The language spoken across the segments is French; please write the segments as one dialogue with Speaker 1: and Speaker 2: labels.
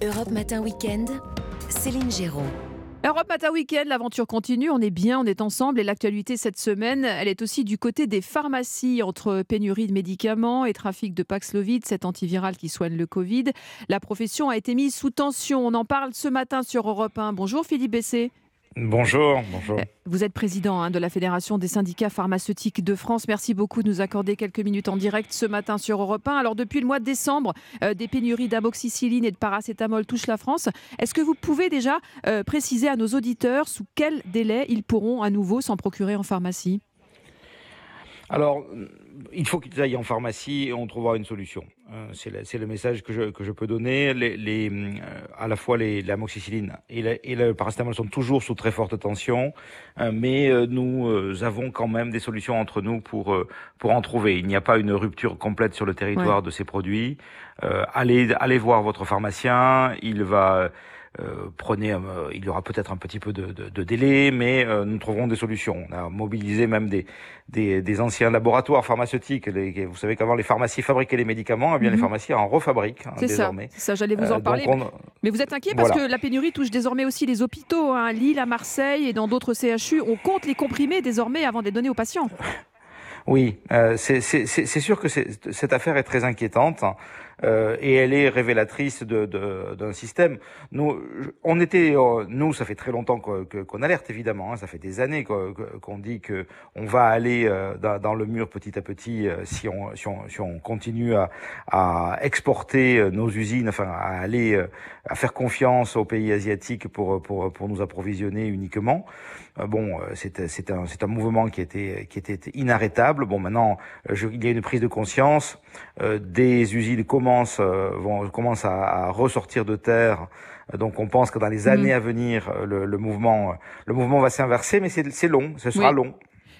Speaker 1: Europe Matin Weekend, Céline Géraud.
Speaker 2: Europe Matin Weekend, l'aventure continue, on est bien, on est ensemble et l'actualité cette semaine, elle est aussi du côté des pharmacies entre pénurie de médicaments et trafic de Paxlovid, cet antiviral qui soigne le Covid. La profession a été mise sous tension, on en parle ce matin sur Europe 1. Bonjour Philippe Bessé.
Speaker 3: Bonjour, bonjour.
Speaker 2: Vous êtes président hein, de la Fédération des syndicats pharmaceutiques de France. Merci beaucoup de nous accorder quelques minutes en direct ce matin sur Europe 1. Alors depuis le mois de décembre, euh, des pénuries d'amoxicilline et de paracétamol touchent la France. Est-ce que vous pouvez déjà euh, préciser à nos auditeurs sous quel délai ils pourront à nouveau s'en procurer en pharmacie?
Speaker 3: Alors, il faut qu'ils aillent en pharmacie et on trouvera une solution. Euh, c'est le, message que je, que je peux donner. Les, euh, à la fois les, l'amoxicilline et, et, le paracétamol sont toujours sous très forte tension, euh, mais nous avons quand même des solutions entre nous pour, pour en trouver. Il n'y a pas une rupture complète sur le territoire de ces produits. allez, allez voir votre pharmacien, il va euh, prenez, euh, il y aura peut-être un petit peu de, de, de délai, mais euh, nous trouverons des solutions. On a mobilisé même des, des, des anciens laboratoires pharmaceutiques. Les, vous savez qu'avant les pharmacies fabriquaient les médicaments, eh bien les mhm. pharmacies en refabriquent hein, désormais.
Speaker 2: C'est ça, j'allais vous en parler. Mais vous êtes inquiet parce que la pénurie touche désormais aussi les hôpitaux, hein, Lille, à Marseille et dans d'autres CHU. On compte les comprimés désormais avant de les donner aux patients.
Speaker 3: Oui, euh, c'est sûr que cette affaire est très inquiétante. Euh, et elle est révélatrice d'un de, système. Nous, on était, euh, nous, ça fait très longtemps qu'on alerte évidemment. Hein, ça fait des années qu'on dit que on va aller euh, dans, le mur petit à petit si on, continue à, exporter nos usines, enfin à aller à faire confiance aux pays asiatiques pour pour, pour nous approvisionner uniquement. Bon, c'est un, un mouvement qui était, qui était inarrêtable. Bon, maintenant, il y a une prise de conscience. des usines commencent commence, euh, vont, à, à, ressortir de terre. Donc on pense que dans les mm. années à venir, euh, le, le, mouvement, le mouvement va s'inverser, mais c'est long, ce sera long.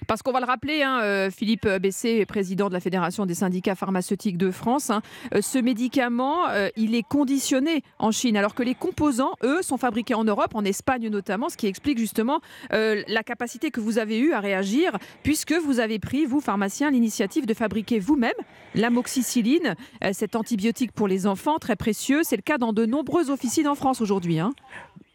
Speaker 2: Parce qu'on va le rappeler, hein, euh, Philippe Bessé, président de la Fédération des syndicats pharmaceutiques de France, hein, euh, ce médicament, euh, il est conditionné en Chine, alors que les composants, eux, sont fabriqués en Europe, en Espagne notamment, ce qui explique justement la capacité que vous avez eue à réagir, puisque vous avez pris, vous, pharmaciens, l'initiative de fabriquer vous-même l'amoxicilline, cet antibiotique pour les enfants, très précieux. C'est le cas dans de nombreuses officines en France aujourd'hui. Hein.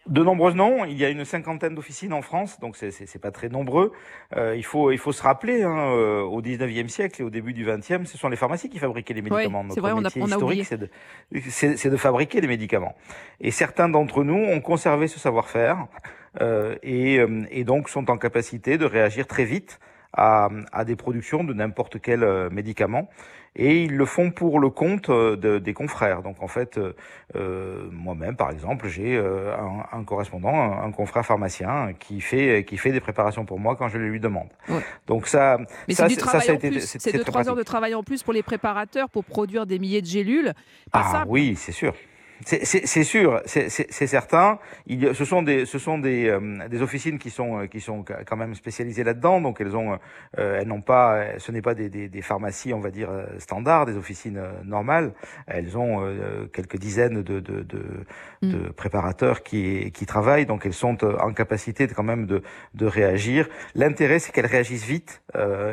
Speaker 3: De nombreuses noms, il y a une cinquantaine d'officines en France, donc c'est pas très nombreux. Euh, il faut il faut se rappeler, hein, euh, au 19e siècle et au début du 20e, ce sont les pharmacies qui fabriquaient les médicaments.
Speaker 2: c'est vrai, on a, on historique,
Speaker 3: c'est de, de, fabriquer les médicaments. Et certains d'entre nous ont conservé ce savoir-faire euh, et, euh, et donc sont en capacité de réagir très vite à, à des productions de n'importe quel euh, médicament et ils le font pour le compte euh, de, des confrères. Donc en fait, euh, euh moi-même par exemple, j'ai un, un, correspondant, un, confrère pharmacien qui fait qui fait des préparations pour moi quand je les lui demande.
Speaker 2: Donc ça, Mais ça, ça, ça c'est deux trois heures de travail en plus pour les préparateurs pour produire des milliers de gélules.
Speaker 3: ah oui, c'est sûr. C'est sûr, c'est certain. Il, ce sont des, ce sont des, euh, des officines qui sont, euh, qui sont quand même spécialisées là-dedans. Donc elles ont, euh, elles n'ont pas, ce n'est pas des, des, des, pharmacies, on va dire standards, des officines normales. Elles ont quelques dizaines de, de, de, mm. de, préparateurs qui, qui travaillent. Donc elles sont en capacité de, quand même de, de réagir. L'intérêt, c'est qu'elles réagissent vite.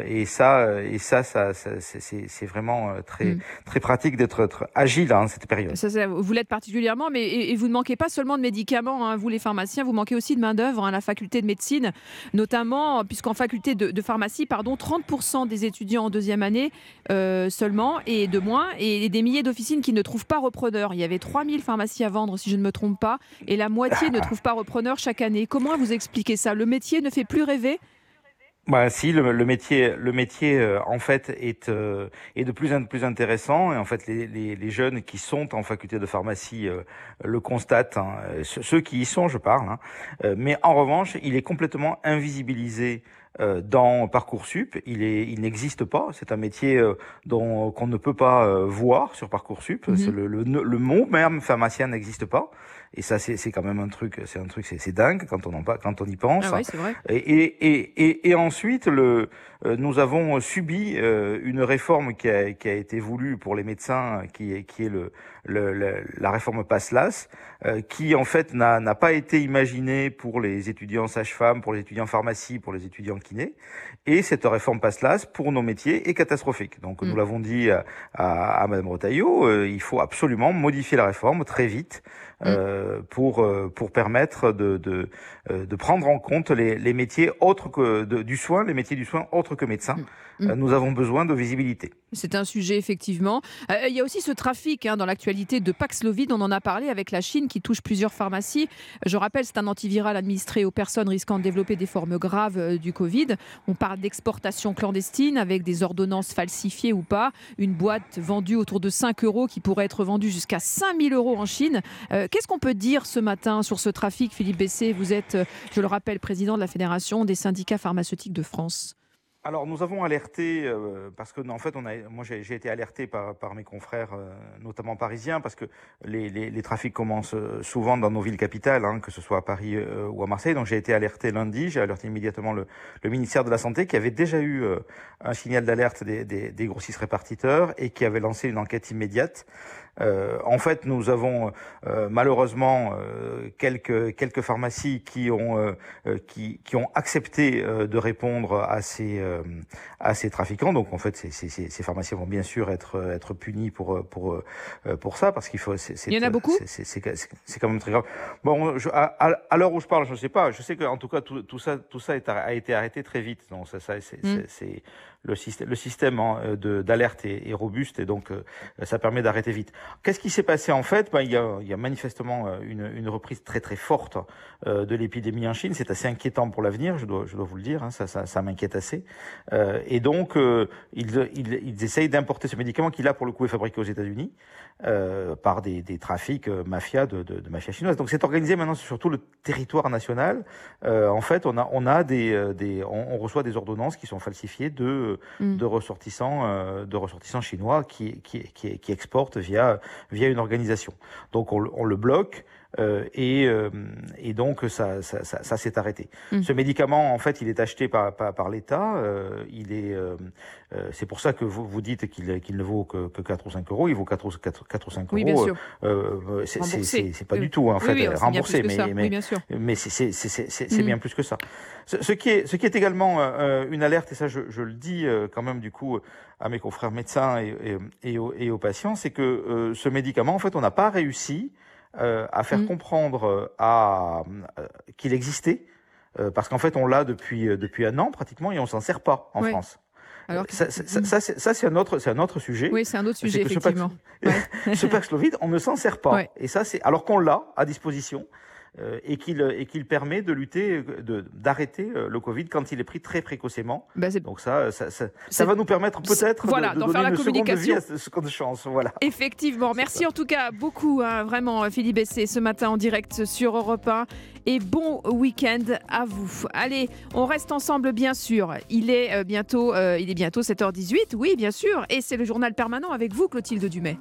Speaker 3: et ça, et ça, ça, ça c'est vraiment très, mm. très pratique d'être agile en cette période.
Speaker 2: Ça, vous l'êtes particulièrement, mais et, vous ne manquez pas seulement de médicaments, hein, vous les pharmaciens, vous manquez aussi de main-d'œuvre à hein, la faculté de médecine, notamment puisqu'en faculté de, pharmacie, pardon, 30% des étudiants en deuxième année euh, seulement et de moins, et des milliers d'officines qui ne trouvent pas repreneur. Il y avait 3000 pharmacies à vendre, si je ne me trompe pas, et la moitié ne trouve pas repreneur chaque année. Comment vous expliquez ça? Le métier ne fait plus rêver?
Speaker 3: Bah, si le, le, métier, le métier euh, en fait est euh, est de plus en plus intéressant et en fait les, les, les jeunes qui sont en faculté de pharmacie euh, le constatent, hein, ceux qui y sont, je parle. Hein, mais en revanche, il est complètement invisibilisé dans parcoursup. Il est, il n'existe pas. C'est un métier dont qu'on ne peut pas voir sur parcoursup. Mm le, le, le, mot même pharmacien n'existe pas. Et ça, c'est quand même un truc, c'est un truc, c'est dingue quand on en quand on y pense.
Speaker 2: Ah oui, vrai.
Speaker 3: Et, et, et, et, ensuite, le, euh, nous avons subi euh, une réforme qui a, qui a été voulue pour les médecins, qui est, qui est le, le, la réforme PASLAS, qui en fait n'a pas été imaginée pour les étudiants sages-femmes, pour les étudiants pharmacie, pour les étudiants kinés. Et cette réforme PASLAS, pour nos métiers, est catastrophique. Donc nous mm. l'avons dit à, à, à Madame Rotaillot, il faut absolument modifier la réforme très vite mm. euh, pour pour permettre de, de, de prendre en compte les, les métiers autres que du soin, les métiers du soin autres que médecins. Mm. Nous avons besoin de visibilité.
Speaker 2: C'est un sujet effectivement. Euh, il y a aussi ce trafic hein, dans l'actualité de Paxlovid. On en a parlé avec la Chine qui touche plusieurs pharmacies. Je rappelle, c'est un antiviral administré aux personnes risquant de développer des formes graves euh, du Covid. On parle d'exportation clandestine avec des ordonnances falsifiées ou pas. Une boîte vendue autour de 5 euros qui pourrait être vendue jusqu'à 5000 euros en Chine. Euh, qu'est-ce qu'on peut dire ce matin sur ce trafic, Philippe Bessé? Vous êtes, je le rappelle, président de la Fédération des syndicats pharmaceutiques de France.
Speaker 3: Alors nous avons alerté euh, parce que en fait on a moi j'ai été alerté par, mes confrères euh, notamment parisiens parce que les, trafics commencent euh, souvent dans nos villes capitales hein, que ce soit à Paris ou à Marseille. Donc j'ai été alerté lundi. J'ai alerté immédiatement le, le, ministère de la santé qui avait déjà eu un signal d'alerte des, des, des, grossistes répartiteurs et qui avait lancé une enquête immédiate euh, en fait, nous avons euh, malheureusement euh, quelques quelques pharmacies qui ont qui, qui ont accepté de répondre à ces à ces trafiquants. Donc en fait, ces, ces, ces pharmacies vont bien sûr être être punies pour pour pour ça parce qu'il faut.
Speaker 2: Il y en a beaucoup?
Speaker 3: C'est quand même très grave. Bon, je, à, à l'heure où je parle, je ne sais pas. Je sais qu'en tout cas tout, tout ça tout ça a été arrêté très vite. Donc ça, ça c'est mm. le système le système d'alerte est, est, robuste et donc ça permet d'arrêter vite. Qu'est-ce qui s'est passé en fait? Ben, il, y a, il y a manifestement euh, une, une, reprise très très forte euh, de l'épidémie en Chine. C'est assez inquiétant pour l'avenir, je dois, je dois vous le dire, hein, ça, ça, ça m'inquiète assez. Euh, et donc, euh, ils, ils, ils, essayent d'importer ce médicament qui, là, pour le coup, est fabriqué aux États-Unis par des, des trafics mafia de, de, de mafia chinoise. Donc, c'est organisé maintenant sur tout le territoire national. en fait, on a, on a des, des on, on, reçoit des ordonnances qui sont falsifiées de, mm. de ressortissants, de ressortissants chinois qui, qui, qui, qui exportent via via une organisation. Donc on, le bloque. Euh, et, euh, et, donc ça, ça, ça, ça s'est arrêté. Mmh. Ce médicament, en fait, il est acheté par, par, par l'État. Euh, il est, euh, euh, c'est pour ça que vous, vous dites qu'il qu'il ne vaut que, que 4 ou 5 euros. Il vaut 4 ou, 4, 4 ou 5
Speaker 2: oui,
Speaker 3: euros.
Speaker 2: Bien
Speaker 3: sûr. c'est pas oui. du tout en fait
Speaker 2: oui,
Speaker 3: remboursé, mais, mais, mais c'est mmh. bien plus que ça. Ce, ce, qui est, ce qui est également une alerte, et ça je, je le dis quand même du coup à mes confrères médecins et, et, et, aux, et aux, patients, c'est que ce médicament, en fait, on n'a pas réussi euh, à faire mmh. comprendre euh, à, euh, qu'il existait, euh, parce qu'en fait on l'a depuis depuis un an pratiquement et on s'en sert pas en ouais. France. Alors que... ça, ça, ça, ça c'est un autre, c'est un autre sujet.
Speaker 2: Oui, c'est un autre sujet effectivement.
Speaker 3: Ce, Pax... ce Paxlovid, on ne s'en sert pas. Ouais. Et ça, c'est alors qu'on l'a à disposition. Euh, et qu'il et qu'il permet de lutter, de d'arrêter euh, le Covid quand il est pris très précocement. Ben Donc ça, ça, ça, ça, va nous permettre peut-être
Speaker 2: voilà,
Speaker 3: de, de
Speaker 2: donner
Speaker 3: faire la
Speaker 2: une communication.
Speaker 3: seconde vie à ce seconde chance. Voilà.
Speaker 2: Effectivement. Merci en tout cas beaucoup, hein, vraiment, Philippe Bessé, ce matin en direct sur Europe 1. Et bon week-end à vous. Allez, on reste ensemble, bien sûr. Il est euh, bientôt, euh, il est bientôt 7h18, oui, bien sûr. Et c'est le journal permanent avec vous, Clotilde Dumais.